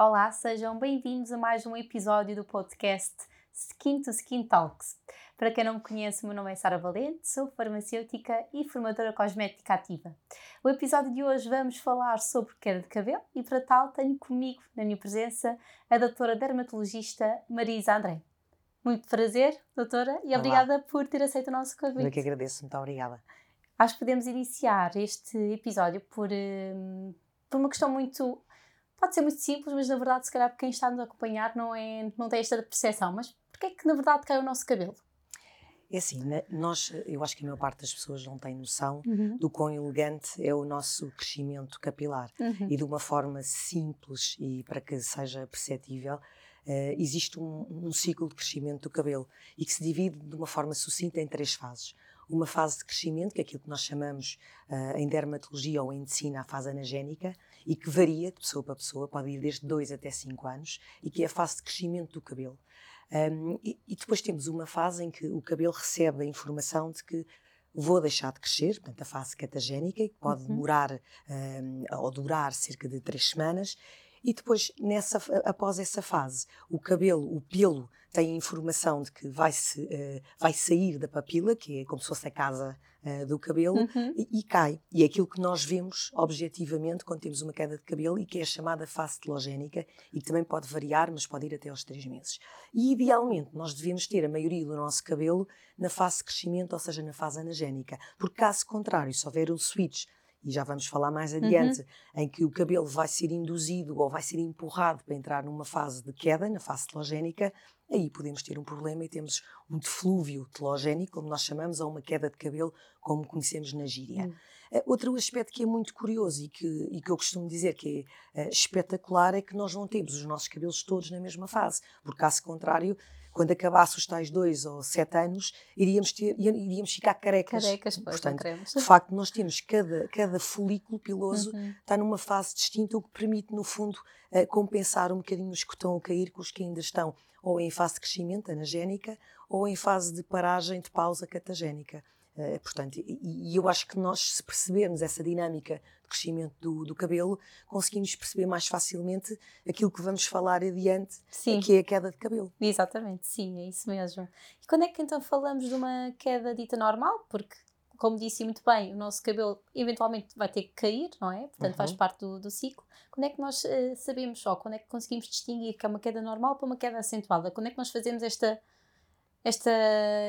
Olá, sejam bem-vindos a mais um episódio do podcast Skin to Skin Talks. Para quem não me conhece, o meu nome é Sara Valente, sou farmacêutica e formadora cosmética ativa. O episódio de hoje vamos falar sobre queda de cabelo e para tal tenho comigo, na minha presença, a doutora dermatologista Marisa André. Muito prazer, doutora, e Olá. obrigada por ter aceito o nosso convite. Eu que agradeço, muito obrigada. Acho que podemos iniciar este episódio por, um, por uma questão muito pode ser muito simples, mas na verdade, se calhar, quem está a nos acompanhar não, é, não tem esta percepção. Mas porquê é que na verdade cai o nosso cabelo? É assim, nós, eu acho que a maior parte das pessoas não tem noção uhum. do quão elegante é o nosso crescimento capilar. Uhum. E de uma forma simples e para que seja perceptível, uh, existe um, um, ciclo de crescimento do cabelo e que se divide de uma forma sucinta em três fases uma fase de crescimento, que é aquilo que nós chamamos uh, em dermatologia ou em medicina a fase anagénica, e que varia de pessoa para pessoa, pode ir desde 2 até 5 anos, e que é a fase de crescimento do cabelo. Um, e, e, depois temos uma fase em que o cabelo recebe a informação de que vou deixar de crescer, portanto, a fase catagénica, que pode uhum. demorar um, ou durar cerca de 3 semanas, e depois, nessa, após essa fase, o cabelo, o pelo, tem a informação de que vai, -se, uh, vai sair da papila, que é como se fosse a casa uh, do cabelo, uhum. e, e, cai. E é aquilo que nós vemos objetivamente quando temos uma queda de cabelo e que é chamada face telogénica e que também pode variar, mas pode ir até aos 3 meses. E idealmente nós devemos ter a maioria do nosso cabelo na fase de crescimento, ou seja, na fase anagénica, porque caso contrário, se houver um switch e já vamos falar mais uhum. adiante, uhum. em que o cabelo vai ser induzido ou vai ser empurrado para entrar numa fase de queda, na fase telogénica, aí podemos ter um problema e temos um deflúvio telogénico, como nós chamamos, ou uma queda de cabelo, como conhecemos na gíria. Uhum. Uh, outro aspecto que é muito curioso e que, e que eu costumo dizer que é uh, espetacular é que nós não temos os nossos cabelos todos na mesma fase, porque caso contrário, quando acabasse os tais dois ou sete anos, iríamos, ter, iríamos ficar carecas. Carecas, pois, Portanto, de facto, nós temos cada, cada folículo piloso uhum. está numa fase distinta, o que permite, no fundo, uh, compensar um bocadinho os que estão a cair com os que ainda estão ou em fase de crescimento anagénica ou em fase de paragem, de pausa catagénica. Uh, portanto, e, e, eu acho que nós, se percebermos essa dinâmica de crescimento do, do, cabelo, conseguimos perceber mais facilmente aquilo que vamos falar adiante, sim. que é a queda de cabelo. Exatamente, sim, é isso mesmo. E quando é que então falamos de uma queda dita normal? Porque, como disse muito bem, o nosso cabelo eventualmente vai ter que cair, não é? Portanto, uhum. faz parte do, do, ciclo. Quando é que nós uh, sabemos só, quando é que conseguimos distinguir que é uma queda normal para uma queda acentuada? Quando é que nós fazemos esta, esta,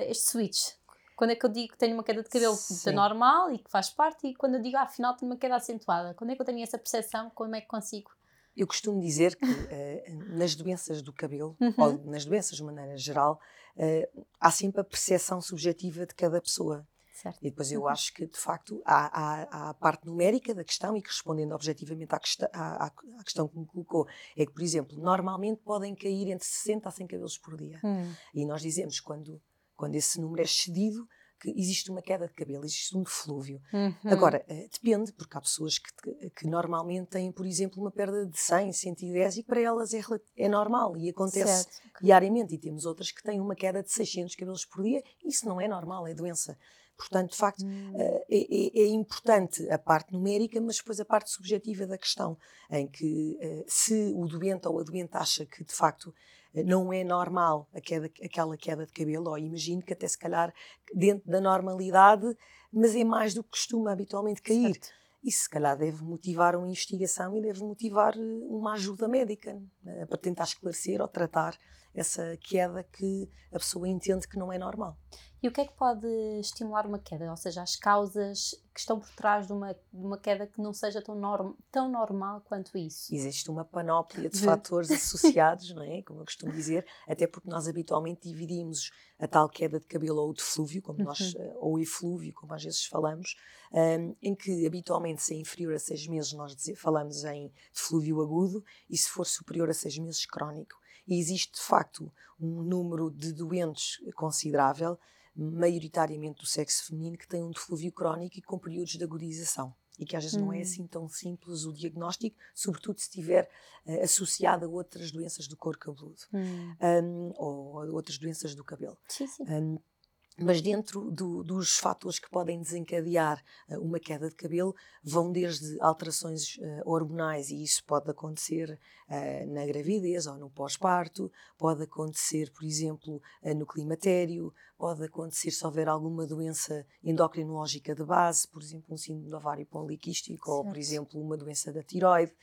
este switch? Quando é que eu digo que tenho uma queda de cabelo normal e que faz parte, e quando eu digo, ah, afinal, tenho uma queda acentuada? Quando é que eu tenho essa percepção? Como é que consigo? Eu costumo dizer que uh, nas doenças do cabelo, uhum. ou nas doenças de maneira geral, uh, há sempre a percepção subjetiva de cada pessoa. Certo. E depois eu uhum. acho que, de facto, há, há, há, a parte numérica da questão e que, respondendo objetivamente à, questão, à, à questão que me colocou, é que, por exemplo, normalmente podem cair entre 60 a 100 cabelos por dia. Hum. E nós dizemos, quando quando esse número é excedido, que existe uma queda de cabelo, existe um deflúvio. Uhum. Agora, uh, depende, porque há pessoas que, que, normalmente têm, por exemplo, uma perda de 100, 110 e para elas é, é normal e acontece certo. diariamente. E temos outras que têm uma queda de 600 cabelos por dia. Isso não é normal, é doença. Portanto, de facto, hum. uh, é, é, importante a parte numérica, mas depois a parte subjetiva da questão, em que uh, se o doente ou a doente acha que, de facto, não é normal queda, aquela queda de cabelo, ou imagino que até se calhar dentro da normalidade, mas é mais do que costuma habitualmente cair. Certo. Isso se calhar deve motivar uma investigação e deve motivar eh, uma ajuda médica para tentar esclarecer ou tratar essa queda que a pessoa entende que não é normal. E o que é que pode estimular uma queda? Ou seja, as causas que estão por trás de uma, de uma queda que não seja tão, norm, tão normal quanto isso? Existe uma panóplia de fatores associados, não é? Como eu costumo dizer, até porque nós habitualmente dividimos a tal queda de cabelo ou de flúvio, como nós, uhum. Eh, ou eflúvio, como às vezes falamos, um, em que habitualmente se é inferior a seis meses nós dizer, falamos em flúvio agudo e se for superior a seis meses crónico. E existe de facto um número de doentes considerável maioritariamente do sexo feminino, que tem um deflúvio crónico e com períodos de agudização. E que às vezes hum. não é hum. assim tão simples o diagnóstico, sobretudo se estiver uh, associado a outras doenças do couro cabeludo hum. um, ou a outras doenças do cabelo. Sim, sim. Um, mas dentro do, dos fatores que podem desencadear uh, uma queda de cabelo, vão desde alterações uh, hormonais, e isso pode acontecer uh, na gravidez ou no pós-parto, pode acontecer, por exemplo, no climatério, pode acontecer se houver alguma doença endocrinológica de base, por exemplo, um síndrome do ovário poliquístico, certo. ou, por exemplo, uma doença da tiroide.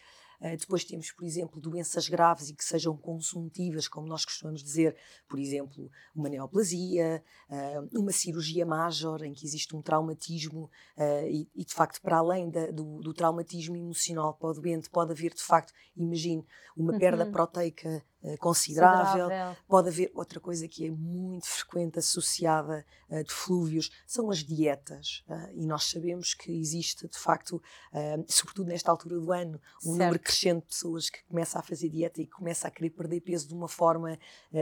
Uh, depois temos, por exemplo, doenças graves e que sejam consuntivas, como nós costumamos dizer, por exemplo, uma neoplasia, uh, uma cirurgia major em que existe um traumatismo uh, e, de facto, para além do, do, traumatismo emocional para o doente, pode haver, de facto, imagine, uma uhum. perda proteica eh, considerável. considerável. Pode haver outra coisa que é muito frequente associada uh, de flúvios, são as dietas. Uh, e nós sabemos que existe, de facto, sobretudo nesta altura do ano, um certo. número crescente de pessoas que começa a fazer dieta e começa a querer perder peso de uma forma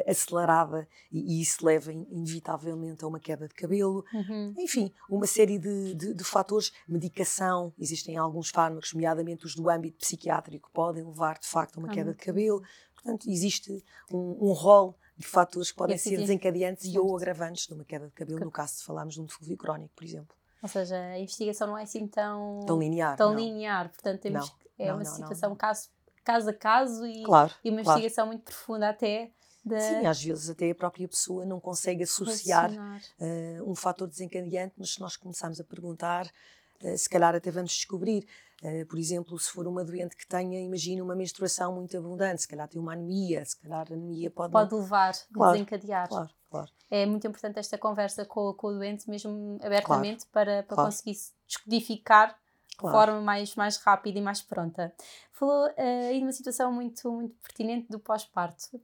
acelerada e, isso leva inevitavelmente a uma queda de cabelo. Uhum. Enfim, uma série de, de, de fatores, medicação, existem alguns fármacos, nomeadamente os do âmbito psiquiátrico, podem levar de facto a uma queda de cabelo. Portanto, existe um, um rol de fatores que podem ser desencadeantes e ou agravantes de uma queda de cabelo, no caso de falarmos de um defluvio crónico, por exemplo. Ou seja, a investigação não é assim tão, tão linear. Tão não. linear. Portanto, temos não, é não, uma situação caso, caso a caso e, claro, e uma claro. investigação muito profunda até. Da... Sim, às vezes até a própria pessoa não consegue associar uh, um fator desencadeante, mas se nós começarmos a perguntar, uh, se calhar até vamos descobrir. Uh, por exemplo, se for uma doente que tenha, imagina, uma menstruação muito abundante, se calhar tem uma anemia, se calhar a anemia pode. Pode não... levar, claro, desencadear. Claro, claro. É muito importante esta conversa com, com o doente, mesmo abertamente, claro, para, para claro. conseguir descodificar de forma mais, mais rápida e mais pronta. Falou uh, aí de uma situação muito, muito pertinente do pós-parto,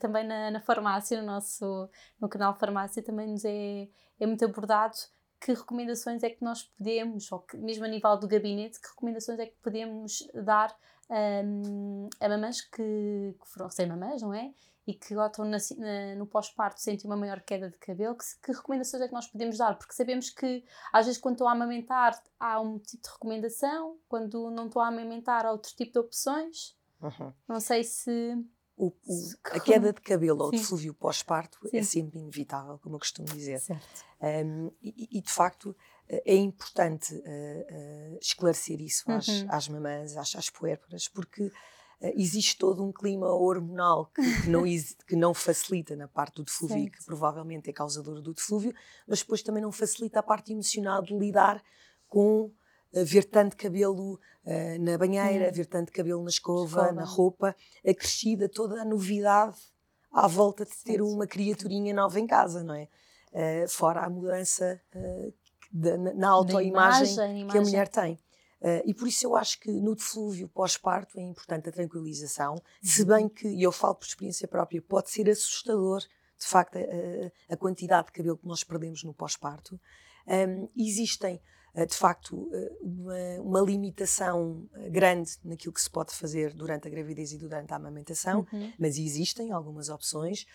também na, na farmácia, no nosso no canal Farmácia, também nos é, é muito abordado que recomendações é que nós podemos, ou que, mesmo a nível do gabinete, que recomendações é que podemos dar um, a mamães que, que foram recém-mamães, não é? E que estão na, na, no pós-parto sentem uma maior queda de cabelo, que, que, recomendações é que nós podemos dar? Porque sabemos que às vezes quando estão a amamentar há um tipo de recomendação, quando não estão a amamentar há outro tipo de opções. Uhum. Não sei se o, o, a queda de cabelo ou de flúvio pós-parto é sempre inevitável, como eu costumo dizer. Um, e, e, de facto é importante uh, uh, esclarecer isso às, uhum. às mamãs, às, às puérperas, porque uh, existe todo um clima hormonal que, que, não, que não facilita na parte do deflúvio, que provavelmente é causador do deflúvio, mas depois também não facilita a parte emocional de lidar com ver tanto cabelo uh, na banheira, uhum. ver tanto cabelo na escova, na roupa, acrescida toda a novidade à volta de ter uma criaturinha nova em casa, não é? Uh, fora a mudança uh, de, na autoimagem que a mulher tem. Uh, e por isso eu acho que no deflúvio pós-parto é importante a tranquilização, uhum. se bem que, e eu falo por experiência própria, pode ser assustador, de facto, a, a quantidade de cabelo que nós perdemos no pós-parto. Um, existem eh, de facto eh, uma, uma, limitação eh, grande naquilo que se pode fazer durante a gravidez e durante a amamentação, uhum. mas existem algumas opções.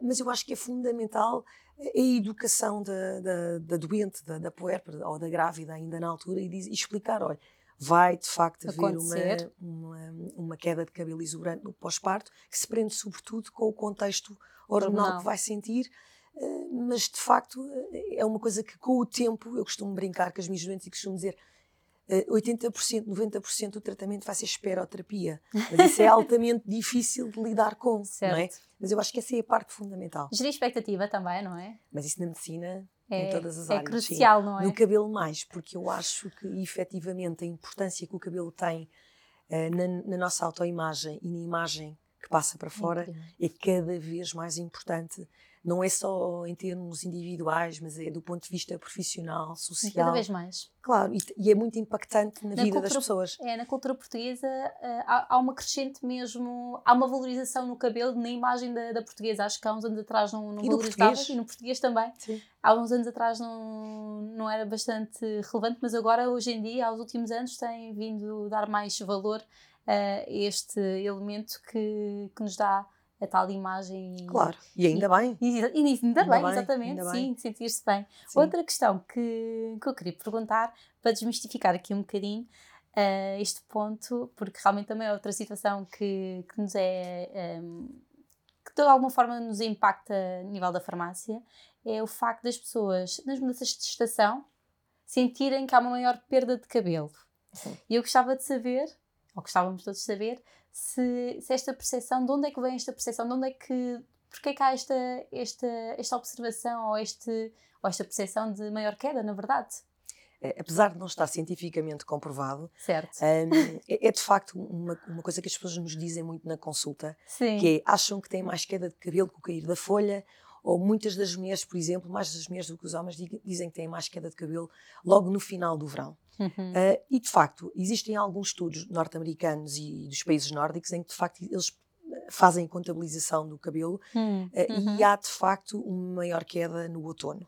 Mas eu acho que é fundamental a educação da, da, da doente, da, da ou da grávida ainda na altura e, diz, e explicar, olha, vai de facto haver uma, uma, uma, queda de cabelo exuberante no pós-parto, que se prende sobretudo com o contexto hormonal que vai sentir eh, mas de facto eh, é uma coisa que com o tempo, eu costumo brincar com as minhas doentes e costumo dizer 80%, eh, 90% do tratamento vai ser esperoterapia. Mas isso é altamente difícil de lidar com, certo. não é? Mas eu acho que essa é a parte fundamental. Gerir expectativa também, não é? Mas isso na medicina, é, em todas as é áreas. É crucial, sim. não é? No cabelo mais, porque eu acho que efetivamente a importância que o cabelo tem uh, na, na, nossa autoimagem e na imagem que passa para fora é, é cada vez mais importante não é só em termos individuais, mas é do ponto de vista profissional, social. Cada vez mais. Claro, e, e é muito impactante na, na vida cultura, das pessoas. É, na cultura portuguesa uh, há, há, uma crescente mesmo, há uma valorização no cabelo, na imagem da, da portuguesa. Acho que há uns anos atrás não, não e valorizava, e no português também. Sim. Há uns anos atrás não, não era bastante relevante, mas agora, hoje em dia, aos últimos anos, tem vindo dar mais valor a este elemento que, que nos dá a tal imagem. Claro, e ainda bem. E, e, ainda, ainda bem, bem, exatamente, ainda sim, sentir-se bem. Sim. Outra questão que, que eu queria perguntar, para desmistificar aqui um bocadinho uh, este ponto, porque realmente também é outra situação que, que nos é um, que de alguma forma nos impacta a nível da farmácia é o facto das pessoas, nas mudanças de estação, sentirem que há uma maior perda de cabelo. Sim. E eu gostava de saber, ou gostávamos todos de saber, se, se esta percepção, de onde é que vem esta percepção, de onde é que, porque é que há esta, esta, esta observação ou, este, ou esta percepção de maior queda, na verdade? É, apesar de não estar cientificamente comprovado. Um, é, é, de facto uma, uma, coisa que as pessoas nos dizem muito na consulta, Sim. que é, acham que têm mais queda de cabelo com o cair da folha, ou muitas das mulheres, por exemplo, mais das mulheres do que os homens, dizem que têm mais queda de cabelo logo no final do verão. Uhum. Uh, e de facto, existem alguns estudos norte-americanos e dos países nórdicos em que de facto eles fazem contabilização do cabelo uhum. uh, e há de facto uma maior queda no outono.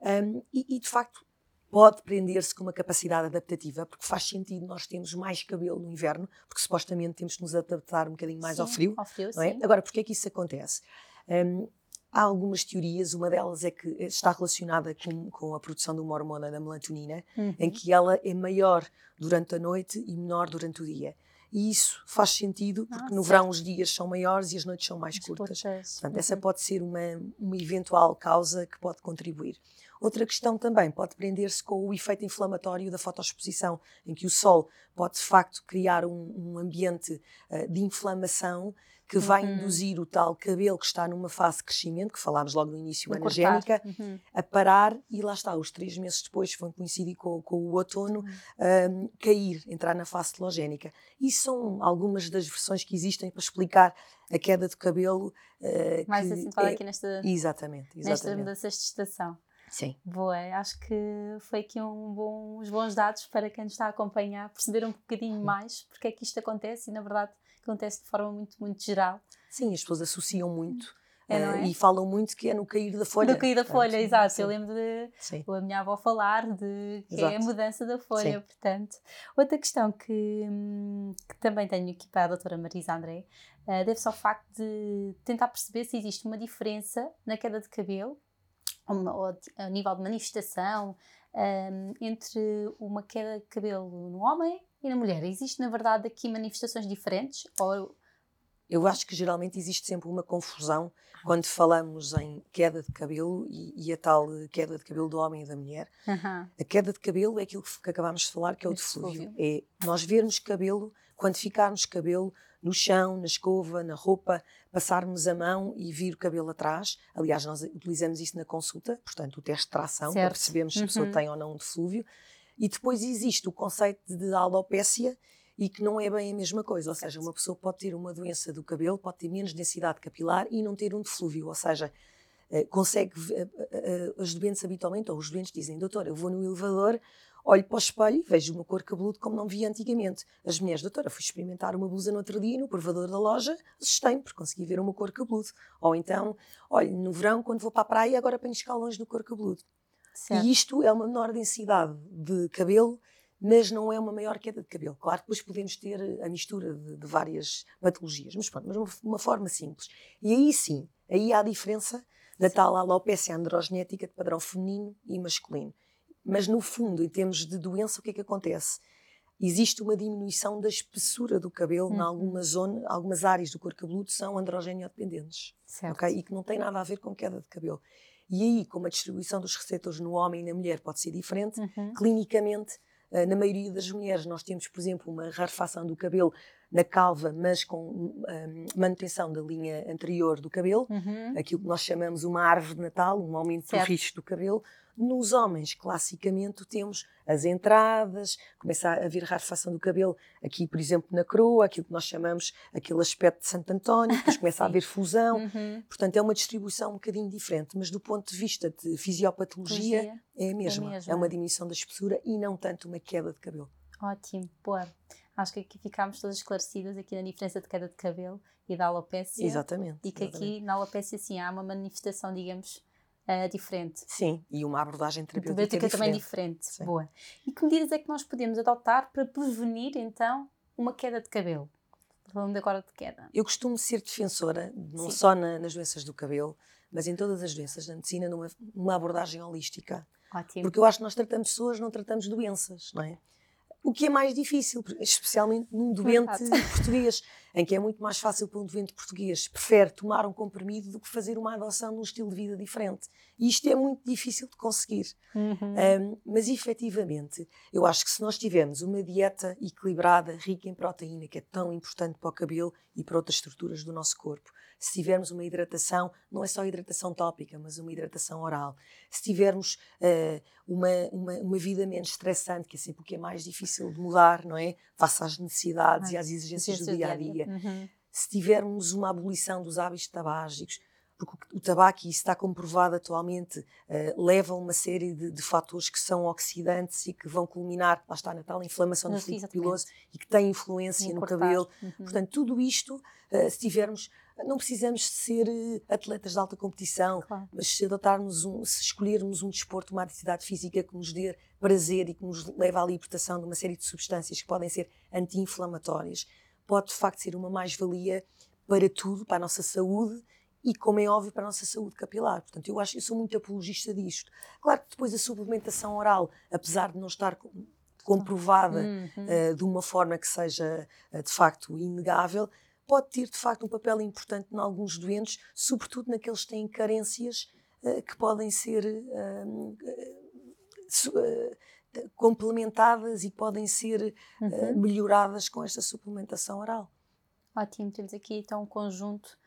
Um, e, e de facto pode prender-se com uma capacidade adaptativa, porque faz sentido nós termos mais cabelo no inverno, porque supostamente temos que nos adaptar um bocadinho mais sim, ao frio. Ao frio é? Agora, porquê é que isso acontece? Um, Há algumas teorias, uma delas é que está relacionada com, com a produção de uma hormona da melatonina, uhum. em que ela é maior durante a noite e menor durante o dia. E isso faz sentido, porque ah, no verão os dias são maiores e as noites são mais curtas. Portanto, uhum. essa pode ser uma, uma eventual causa que pode contribuir. Outra questão também pode prender-se com o efeito inflamatório da fotoexposição, em que o sol pode de facto criar um, um ambiente uh, de inflamação que vai uhum. induzir o tal cabelo que está numa fase de crescimento, que falámos logo no início, anagénica, uhum. a parar e lá está, os três meses depois, vão coincidir com, com o outono, uhum. um, cair, entrar na fase telogénica. E são algumas das versões que existem para explicar a queda de cabelo. Uh, Mais acentuada é... aqui nesta, exatamente, exatamente. nestas mudanças de estação. Sim. Boa, acho que foi aqui um bom, uns bons dados para quem nos está a acompanhar, perceber um bocadinho mais porque é que isto acontece e, na verdade, acontece de forma muito, muito geral. Sim, as pessoas associam muito. É, é? E falam muito que é no cair da folha. No cair da folha, exato. Sim. Eu lembro de sim. a minha avó falar de que exato. é a mudança da folha, sim. portanto. Outra questão que, que, também tenho aqui para a doutora Marisa André uh, deve-se ao facto de tentar perceber se existe uma diferença na queda de cabelo, uma, ou a nível de manifestação, um, entre uma queda de cabelo no homem e na mulher? Existe, na verdade, aqui manifestações diferentes? Ou... Eu acho que geralmente existe sempre uma confusão quando falamos em queda de cabelo e, e a tal queda de cabelo do homem e da mulher. Uhum. A queda de cabelo é aquilo que acabámos de falar, que é o deflúvio. É nós vermos cabelo, quantificarmos cabelo no chão, na escova, na roupa, passarmos a mão e vir o cabelo atrás. Aliás, nós utilizamos isso na consulta, portanto, o teste de tração, certo. para percebermos se a pessoa uhum. tem ou não um deflúvio. E depois existe o conceito de alopécia e que não é bem a mesma coisa. Ou seja, uma pessoa pode ter uma doença do cabelo, pode ter menos densidade capilar e não ter um deflúvio. Ou seja, eh, consegue. Eh, eh, os doentes habitualmente, ou os doentes dizem, doutor, eu vou no elevador, olho para o espelho e vejo o meu cor cabeludo como não via antigamente. As mulheres, doutora, fui experimentar uma blusa no outro dia no provador da loja, assustei-me porque consegui ver o meu cor cabeludo. Ou então, olha, no verão, quando vou para a praia, agora apanho escalões no cor cabeludo. Certo. E isto é uma menor densidade de cabelo, mas não é uma maior queda de cabelo. Claro que depois podemos ter a mistura de, de várias patologias, mas pronto, mas uma, uma, forma simples. E aí sim, aí há a diferença da tal alopecia androgenética de padrão feminino e masculino. Mas no fundo, em termos de doença, o que é que acontece? Existe uma diminuição da espessura do cabelo uhum. em algumas zonas, algumas áreas do corpo cabeludo são androgênio dependentes. Certo. Okay? E que não tem nada a ver com queda de cabelo. E aí, como a distribuição dos receptores no homem e na mulher pode ser diferente, uhum. clinicamente, eh, na maioria das mulheres, nós temos, por exemplo, uma rarefação do cabelo na calva, mas com um, manutenção da linha anterior do cabelo, uhum. aquilo que nós chamamos uma árvore de Natal, um aumento certo. do do cabelo. Nos homens, classicamente, temos as entradas, começa a haver rarefação do cabelo, aqui, por exemplo, na coroa, aquilo que nós chamamos aquele aspecto de Santo António, depois começa a haver fusão. Uhum. Portanto, é uma distribuição um bocadinho diferente, mas do ponto de vista de fisiopatologia, é a mesma. É, mesma. é uma diminuição da espessura e não tanto uma queda de cabelo. Ótimo, boa. Acho que aqui ficámos todas esclarecidas aqui na diferença de queda de cabelo e da alopecia. Exatamente. E que exatamente. aqui na alopecia, sim, há uma manifestação, digamos, uh, diferente. Sim, e uma abordagem terapêutica, terapêutica também diferente. Sim. Boa. E que medidas é que nós podemos adotar para prevenir, então, uma queda de cabelo? Falando agora de queda. Eu costumo ser defensora, não sim. só na, nas doenças do cabelo, mas em todas as doenças da medicina, numa, numa abordagem holística. Ótimo. Porque eu acho que nós tratamos pessoas, não tratamos doenças, não é? O que é mais difícil, especialmente num doente português. em que é muito mais fácil para um doente português prefere tomar um comprimido do que fazer uma adoção num estilo de vida diferente. E isto é muito difícil de conseguir. Uhum. Um, mas efetivamente, eu acho que se nós tivermos uma dieta equilibrada, rica em proteína, que é tão importante para o cabelo e para outras estruturas do nosso corpo, se tivermos uma hidratação, não é só hidratação tópica, mas uma hidratação oral, se tivermos uh, uma, uma, uma, vida menos estressante, que é sempre o que é mais difícil de mudar, não é? Face às necessidades ah, e às exigências do dia a dia. Uhum. Se tivermos uma abolição dos hábitos tabágicos, porque o tabaco, e isso está comprovado atualmente, uh, leva uma série de, de, fatores que são oxidantes e que vão culminar, lá está na tal inflamação do fluido piloso e que tem influência no cabelo. Uhum. Portanto, tudo isto, uh, se tivermos não precisamos ser eh, atletas de alta competição, claro. mas se adotarmos um, se escolhermos um desporto, uma atividade física que nos dê prazer e que nos leve à libertação de uma série de substâncias que podem ser anti-inflamatórias, pode de facto ser uma mais-valia para tudo, para a nossa saúde e, como é óbvio, para a nossa saúde capilar. Portanto, eu acho que eu sou muito apologista disto. Claro que depois a suplementação oral, apesar de não estar comprovada uhum. uh, de uma forma que seja uh, de facto inegável, pode ter de facto um papel importante em alguns doentes, sobretudo naqueles que têm carências uh, que podem ser complementadas e podem ser uhum. melhoradas com esta suplementação oral. Ótimo, temos aqui então um conjunto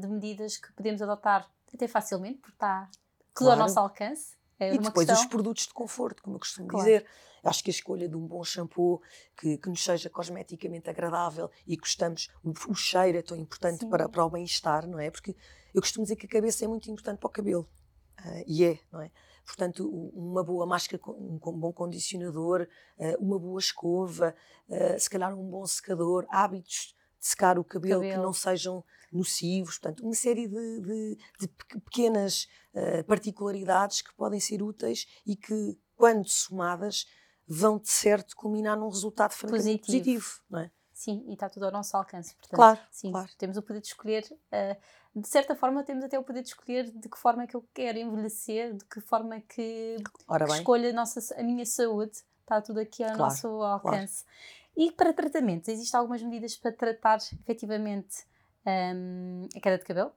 de medidas que podemos adotar até facilmente, porque está tudo claro. ao nosso alcance. É e depois questão... os produtos de conforto, como eu costumo claro. dizer. Acho que a escolha de um bom shampoo que, que nos seja cosmeticamente agradável e gostamos, o, o cheiro é tão importante para, para o bem-estar, não é? Porque eu costumo dizer que a cabeça é muito importante para o cabelo. Uh, e é, não é? Portanto, uma boa máscara, um bom condicionador, uh, uma boa escova, uh, se calhar um bom secador, hábitos de secar o cabelo, cabelo. que não sejam nocivos, portanto, uma série de, de, de pequenas uh, particularidades que podem ser úteis e que, quando somadas, vão de certo culminar num resultado positivo, positivo não é? Sim, e está tudo ao nosso alcance. Portanto, claro, sim, claro. temos o poder de escolher, uh, de certa forma, temos até o poder de escolher de que forma é que eu quero envelhecer, de que forma é que, que escolha a, nossa, a minha saúde. Está tudo aqui ao claro, nosso alcance. Claro. E para tratamentos, existem algumas medidas para tratar efetivamente um, a queda de cabelo?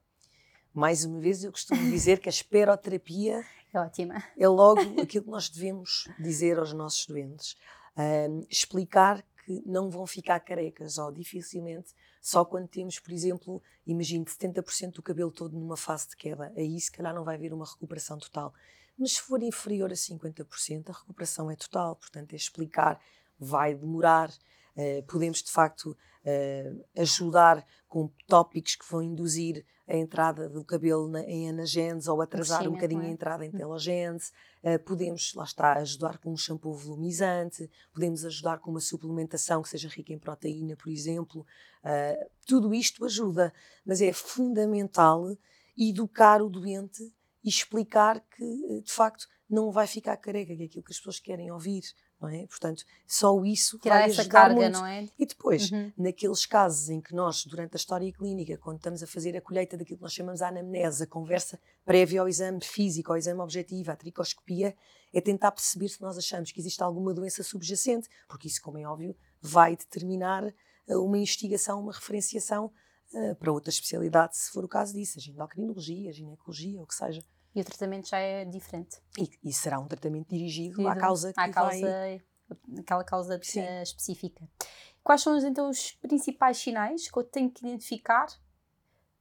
Mais uma vez, eu costumo dizer que a esperoterapia é ótima. É logo aquilo que nós devemos dizer aos nossos doentes. Um, explicar que não vão ficar carecas ou dificilmente só quando temos, por exemplo, imagine 70% do cabelo todo numa fase de queda. Aí se calhar não vai haver uma recuperação total. Mas se for inferior a 50%, a recuperação é total. Portanto, é explicar, vai demorar. Uh, podemos de facto uh, ajudar com tópicos que vão induzir a entrada do cabelo na, em anagênese ou atrasar um bocadinho é? a entrada em hum. telogênese. Uh, podemos, lá está, ajudar com um shampoo volumizante, podemos ajudar com uma suplementação que seja rica em proteína, por exemplo. Tudo isto ajuda, mas é fundamental educar o doente e explicar que, de facto, não vai ficar careca, que é aquilo que as pessoas querem ouvir não é? Portanto, só isso Tirar vai essa carga, muito. não é? E depois, uhum. naqueles casos em que nós, durante a história clínica, quando estamos a fazer a colheita daquilo que nós chamamos de anamnese, a conversa prévia ao exame físico, ao exame objetivo, à tricoscopia, é tentar perceber se nós achamos que existe alguma doença subjacente, porque isso, como é óbvio, vai determinar eh, uma investigação, uma referenciação uh, para outra especialidade, se for o caso disso, a endocrinologia, a ginecologia, o que seja. E o tratamento já é diferente. E, e será um tratamento dirigido à causa que à causa, vai... aquela causa uh, específica. Quais são então os principais sinais que eu tenho que identificar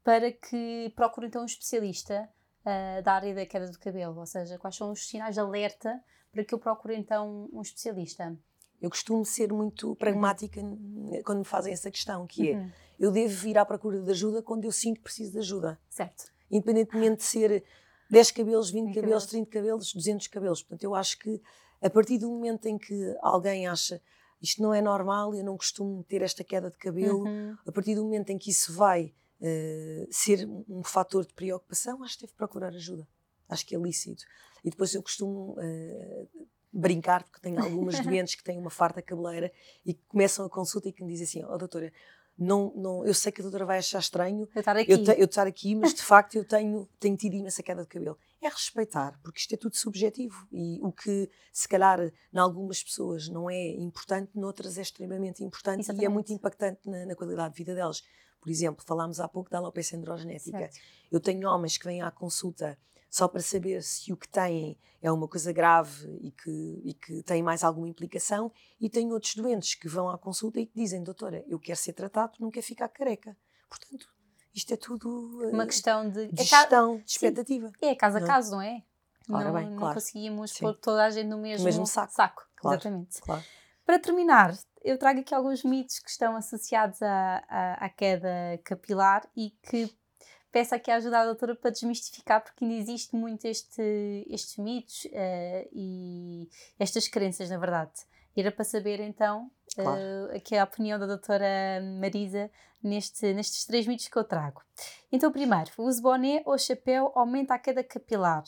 para que procure então um especialista uh, da área da queda do cabelo? Ou seja, quais são os sinais de alerta para que eu procure então um especialista? Eu costumo ser muito pragmática uhum. quando me fazem essa questão, que é, uhum. eu devo vir à procura de ajuda quando eu sinto que preciso de ajuda. Certo. Independentemente de ser 10 cabelos, 20 cabelos, 30 cabelos, 200 cabelos. Portanto, eu acho que a partir do momento em que alguém acha isto não é normal, eu não costumo ter esta queda de cabelo, uhum. a partir do momento em que isso vai uh, ser um fator de preocupação, acho que deve procurar ajuda. Acho que é lícito. E depois eu costumo uh, brincar, porque tenho algumas doentes que têm uma farta cabeleira e que começam a consulta e que me dizem assim: Ó oh, doutora, não, não, eu sei que a doutora vai achar estranho eu estar aqui, eu, te, eu estar aqui mas de facto eu tenho, tenho tido imensa queda de cabelo. É respeitar, porque isto é tudo subjetivo e o que se calhar em algumas pessoas não é importante, noutras é extremamente importante Exatamente. e é muito impactante na, na, qualidade de vida delas. Por exemplo, falámos há pouco da alopecia androgenética. Certo. Eu tenho homens que vêm à consulta só para saber se o que têm é uma coisa grave e que, e que tem mais alguma implicação, e tenho outros doentes que vão à consulta e que dizem, doutora, eu quero ser tratado, não quero ficar careca. Portanto, isto é tudo uma questão de, de é gestão, de expectativa. Sim. É caso a é? caso, não é? Ora não, bem, não claro. conseguimos Sim. pôr toda a gente no mesmo, mesmo saco. saco. Claro, Exatamente. Claro. Para terminar, eu trago aqui alguns mitos que estão associados à, à, à queda capilar e que peço aqui a ajuda à doutora para desmistificar, porque ainda existe muito este, estes mitos uh, e estas crenças, na verdade. Era para saber então claro. uh, aqui a opinião da doutora Marisa neste, nestes três mitos que eu trago. Então, primeiro, o uso boné ou chapéu aumenta a queda capilar?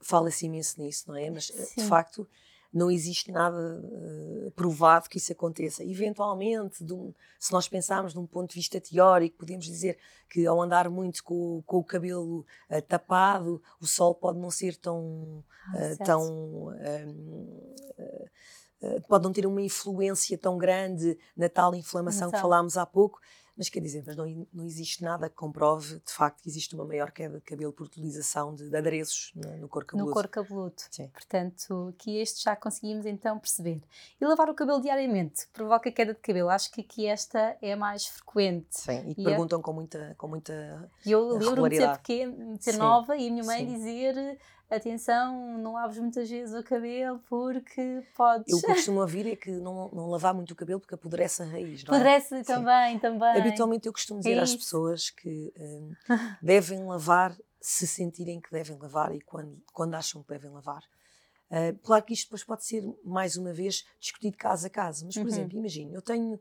Fala-se imenso nisso, não é? Mas eh, Sim. de facto não existe nada uh, provado que isso aconteça. Eventualmente, um, se nós pensarmos de um ponto de vista teórico, podemos dizer que ao andar muito com, com o cabelo uh, tapado, o sol pode não ser tão. Uh, tão pode não ter uma influência tão grande na tal inflamação que falámos há pouco, mas quer dizer, mas não, não existe nada que comprove de facto que existe uma maior queda de cabelo por utilização de, de adereços no, no couro cabeludo. No couro cabeludo. Sim. Portanto, que este já conseguimos então perceber. E lavar o cabelo diariamente provoca queda de cabelo. Acho que aqui esta é mais frequente. Sim, e, e é perguntam é... com muita, com muita Eu lembro-me de ser pequena, de ser Sim. nova e a minha mãe Sim. dizer atenção, não laves muitas vezes o cabelo porque podes. O que eu costumo ouvir é que não, não lavar muito o cabelo porque apodrece a raiz. Não é? apodrece é? também, Sim. também. Habitualmente eu costumo dizer é às pessoas que um, devem lavar se sentirem que devem lavar e quando, quando acham que devem lavar. Uh, claro que isto depois pode ser, mais uma vez, discutido caso a caso, mas, por uhum. exemplo, imagine, eu tenho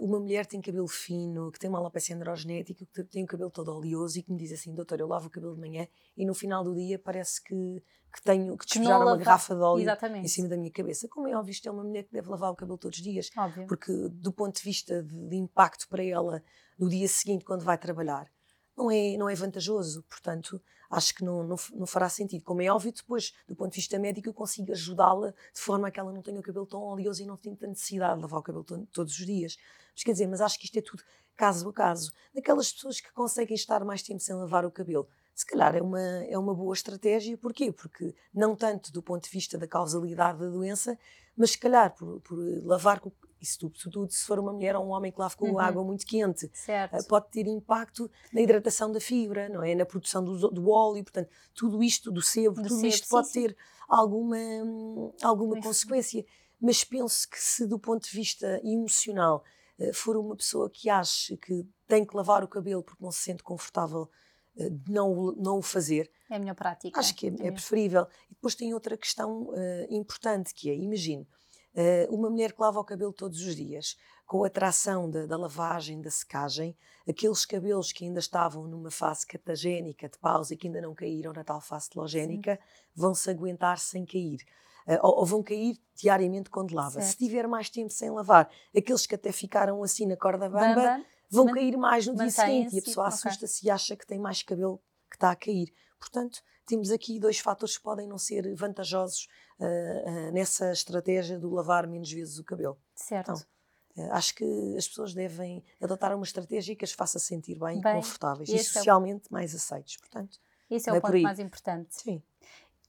uma mulher que tem cabelo fino, que tem uma alopecia androgenética, que tem o cabelo todo oleoso e que me diz assim, doutor, eu lavo o cabelo de manhã e no final do dia parece que, que tenho que despejar uma garrafa de óleo Exatamente. em cima da minha cabeça. Como é óbvio, isto é uma mulher que deve lavar o cabelo todos os dias, óbvio. porque do ponto de vista de, de impacto para ela no dia seguinte, quando vai trabalhar, não é, não é vantajoso. Portanto, acho que não, não, não, fará sentido. Como é óbvio, depois, do ponto de vista médico, eu consigo ajudá-la de forma a que ela não tenha o cabelo tão oleoso e não tenha tanta necessidade de lavar o cabelo todos os dias. Mas quer dizer, mas acho que isto é tudo caso a caso. Daquelas pessoas que conseguem estar mais tempo sem lavar o cabelo, se calhar é uma, é uma boa estratégia. Porquê? Porque não tanto do ponto de vista da causalidade da doença, mas se calhar por, por lavar isso tudo, se for uma mulher ou um homem que lave com uhum. água muito quente, certo. Eh, pode ter impacto na hidratação da fibra, não é? Na produção do, do óleo, portanto, tudo isto, do sebo, do tudo sebo, isto sim, pode sim. ter alguma, alguma consequência. Mas penso que se do ponto de vista emocional eh, for uma pessoa que acha que tem que lavar o cabelo porque não se sente confortável eh, de não, não o fazer. É a minha prática. Acho que é, é, é preferível. E depois tem outra questão uh, importante que é, imagine, uh, uma mulher que lava o cabelo todos os dias, com a tração da, da, lavagem, da secagem, aqueles cabelos que ainda estavam numa fase catagénica de pausa e que ainda não caíram na tal fase telogénica, vão-se aguentar sem cair. Uh, ou, ou, vão cair diariamente quando lava. Certo. Se tiver mais tempo sem lavar, aqueles que até ficaram assim na corda bamba, bamba vão cair mais no dia seguinte e a pessoa assusta-se okay. e acha que tem mais cabelo que está a cair. Portanto, temos aqui dois fatores que podem não ser vantajosos uh, uh, nessa estratégia do lavar menos vezes o cabelo. Certo. Então, acho que as pessoas devem adotar uma estratégia que as faça sentir bem, bem e confortáveis e socialmente é o... mais aceitos. Portanto, esse é o é ponto mais importante. Sim.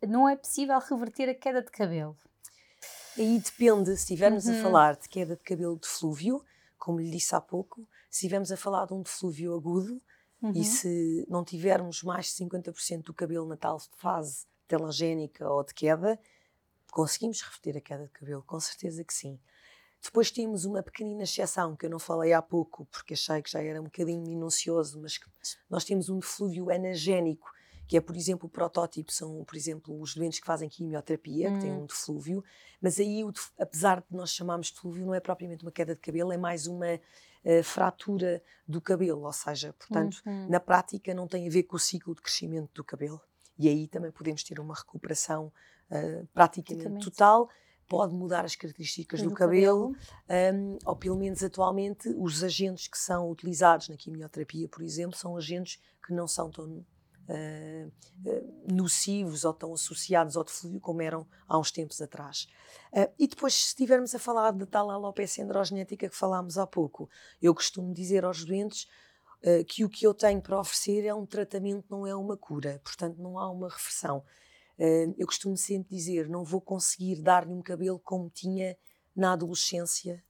Não é possível reverter a queda de cabelo. Aí depende, se estivermos uhum. a falar de queda de cabelo de flúvio, como lhe disse há pouco, estivermos a falar de um deflúvio agudo uhum. e se não tivermos mais de 50% do cabelo na tal fase telogénica ou de queda, conseguimos reverter a queda de cabelo, com certeza que sim. Depois temos uma pequenina exceção que eu não falei há pouco, porque achei que já era um bocadinho minucioso, mas nós temos um deflúvio anagénico, que é, por exemplo, o protótipo são, por exemplo, os doentes que fazem quimioterapia, hum. que têm hum. um deflúvio, mas aí, apesar de nós chamarmos de deflúvio, não é propriamente uma queda de cabelo, é mais uma uh, fratura do cabelo, ou seja, portanto, uhum. na prática não tem a ver com o ciclo de crescimento do cabelo. E aí também podemos ter uma recuperação uh, praticamente total, pode mudar as características do, do cabelo, cabelo. Um, ou pelo menos atualmente os agentes que são utilizados na quimioterapia, por exemplo, são agentes que não são tão uh, uh, nocivos ou tão associados ao deflúvio como eram há uns tempos atrás. Uh, e depois, se estivermos a falar de tal alopecia androgenética que falámos há pouco, eu costumo dizer aos doentes que o que eu tenho para oferecer é um tratamento, não é uma cura, portanto, não há uma reversão. eu costumo sempre dizer: não vou conseguir dar-lhe um cabelo como tinha na adolescência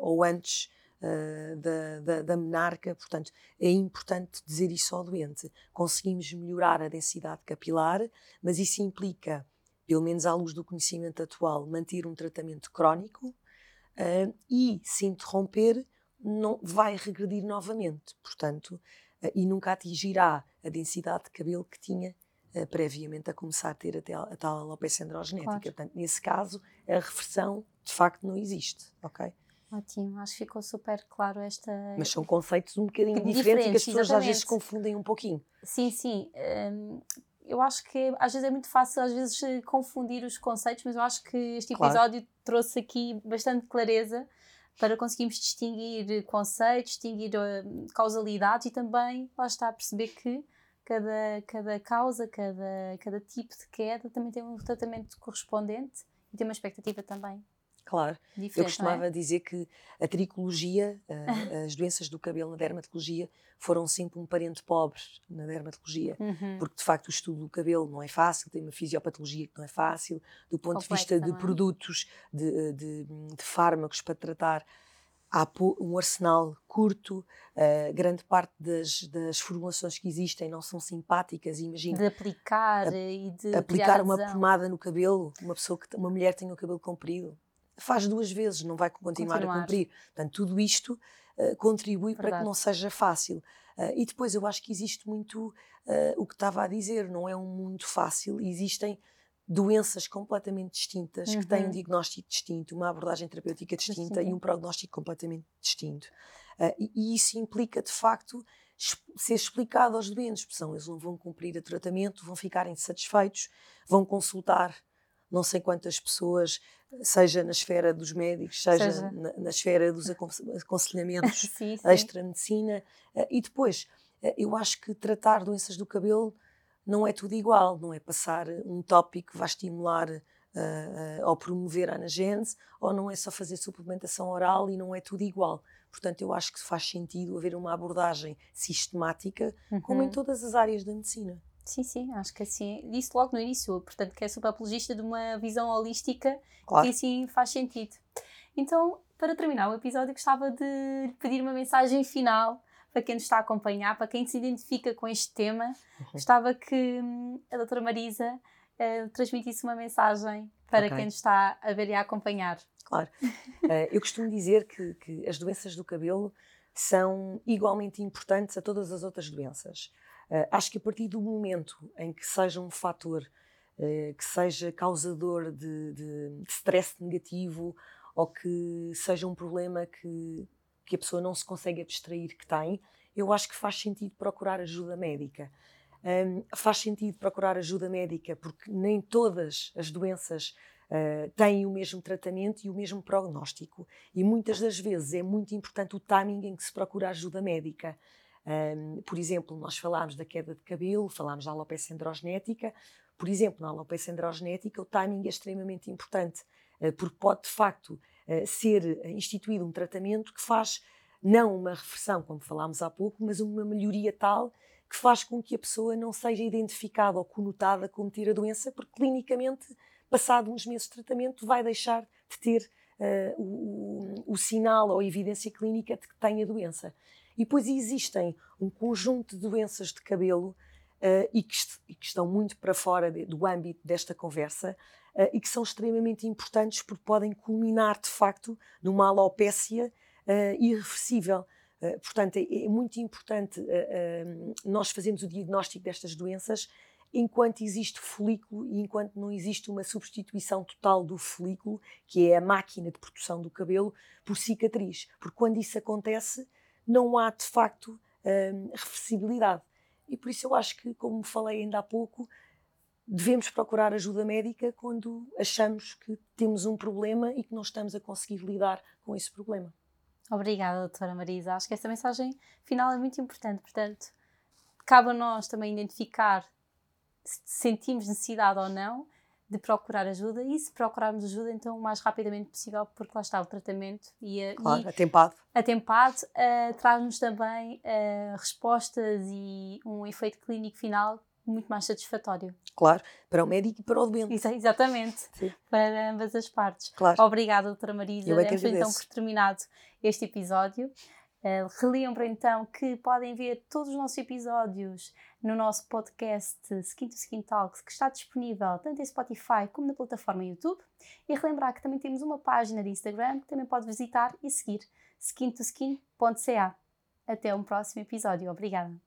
ou antes uh, da, da, da, menarca, portanto, é importante dizer isso ao doente. Conseguimos melhorar a densidade capilar, mas isso implica, pelo menos à luz do conhecimento atual, manter um tratamento crónico uh, e, se interromper, não vai regredir novamente, portanto, uh, e nunca atingirá a densidade de cabelo que tinha Uh, previamente a começar a ter a, a tal alopecia androgenética. Claro. Portanto, nesse caso, a reversão de facto não existe, ok? Ótimo, acho que ficou super claro esta. Mas são conceitos um bocadinho diferentes, diferentes que as pessoas exatamente. às vezes confundem um pouquinho. Sim, sim. Um, eu acho que às vezes é muito fácil às vezes confundir os conceitos, mas eu acho que este episódio claro. trouxe aqui bastante clareza para conseguirmos distinguir conceitos, distinguir uh, causalidades e também lá está a perceber que cada, cada causa, cada, cada tipo de queda também tem um tratamento correspondente e tem uma expectativa também Claro. Diferente, eu costumava é? dizer que a tricologia, as doenças do cabelo na dermatologia, foram sempre um parente pobre na dermatologia, uhum. porque de facto o estudo do cabelo não é fácil, tem uma fisiopatologia que não é fácil, do ponto Complexa, de vista de é? produtos, de, de, de, fármacos para tratar, há um arsenal curto, uh, grande parte das, das, formulações que existem não são simpáticas, imagina. De aplicar a, e de aplicar uma pomada no cabelo, uma pessoa que uma mulher tem o cabelo comprido, faz duas vezes, não vai continuar, continuar. a cumprir. Portanto, tudo isto uh, contribui Verdade. para que não seja fácil. Uh, e depois eu acho que existe muito uh, o que estava a dizer, não é um mundo fácil, existem doenças completamente distintas uhum. que têm um uhum. diagnóstico distinto, uma abordagem terapêutica distinta Sim. e um prognóstico completamente distinto. E, e, isso implica, de facto, ser explicado aos doentes, porque eles não vão cumprir o tratamento, vão ficar insatisfeitos, vão consultar não sei quantas pessoas, seja na esfera dos médicos, seja, seja. Na, na, esfera dos aconselhamentos extra-medicina. Eh, e depois, eh, eu acho que tratar doenças do cabelo não é tudo igual, não é passar um tópico que vai estimular uh, uh, ou promover a anagênese, ou não é só fazer suplementação oral e não é tudo igual. Portanto, eu acho que faz sentido haver uma abordagem sistemática, uhum. como em uhum. todas as áreas da medicina. Sim, sim, acho que assim, disse logo no início, portanto, que é super apologista de uma visão holística claro. que assim faz sentido. Então, para terminar o episódio, gostava de pedir uma mensagem final para quem nos está a acompanhar, para quem se identifica com este tema. Uhum. Gostava que hum, a doutora Marisa uh, transmitisse uma mensagem para okay. quem nos está a ver e a acompanhar. Claro. uh, eu costumo dizer que, que as doenças do cabelo são igualmente importantes a todas as outras doenças. Uh, acho que a partir do momento em que seja um fator uh, que seja causador de, de, de, stress negativo ou que seja um problema que, que a pessoa não se consegue abstrair que tem, eu acho que faz sentido procurar ajuda médica. Um, faz sentido procurar ajuda médica porque nem todas as doenças uh, têm o mesmo tratamento e o mesmo prognóstico. E muitas das vezes é muito importante o timing em que se procura ajuda médica. Um, por exemplo, nós falámos da queda de cabelo, falámos da alopecia androgenética. Por exemplo, na alopecia androgenética, o timing é extremamente importante, uh, porque pode de facto uh, ser instituído um tratamento que faz não uma reversão, como falámos há pouco, mas uma melhoria tal que faz com que a pessoa não seja identificada ou conotada como ter a doença, porque clinicamente, passado uns meses de tratamento, vai deixar de ter uh, o, o, o, sinal ou a evidência clínica de que tem a doença. E depois existem um conjunto de doenças de cabelo uh, e, que e, que estão muito para fora de, do âmbito desta conversa uh, e que são extremamente importantes porque podem culminar de facto numa alopécia uh, irreversível. portanto, é, é, muito importante nós fazermos o diagnóstico destas doenças enquanto existe folículo e enquanto não existe uma substituição total do folículo, que é a máquina de produção do cabelo, por cicatriz. Porque quando isso acontece, não há de facto um, reversibilidade. E por isso eu acho que, como falei ainda há pouco, devemos procurar ajuda médica quando achamos que temos um problema e que não estamos a conseguir lidar com esse problema. Obrigada, doutora Marisa. Acho que essa mensagem final é muito importante. Portanto, cabe a nós também identificar se sentimos necessidade ou não de procurar ajuda e se procurarmos ajuda, então o mais rapidamente possível, porque lá está o tratamento e, claro, e atempado, atempado uh, traz-nos também uh, respostas e um efeito clínico final muito mais satisfatório. Claro, para o médico e para o doente. exatamente, Sim. para ambas as partes. Claro. Obrigada, doutora Marisa. Eu é que então por terminado este episódio. Uh, relembro então que podem ver todos os nossos episódios no nosso podcast Skin to Skin Talks, que está disponível tanto em Spotify como na plataforma YouTube. E relembrar que também temos uma página de Instagram que também pode visitar e seguir, skintoskin.ca. Até um próximo episódio. Obrigada.